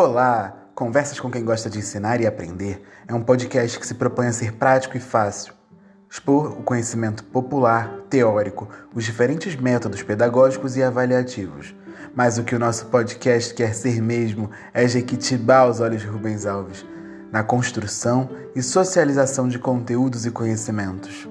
Olá! Conversas com quem gosta de ensinar e aprender é um podcast que se propõe a ser prático e fácil. Expor o conhecimento popular, teórico, os diferentes métodos pedagógicos e avaliativos. Mas o que o nosso podcast quer ser mesmo é Jequitibá aos olhos de Rubens Alves, na construção e socialização de conteúdos e conhecimentos.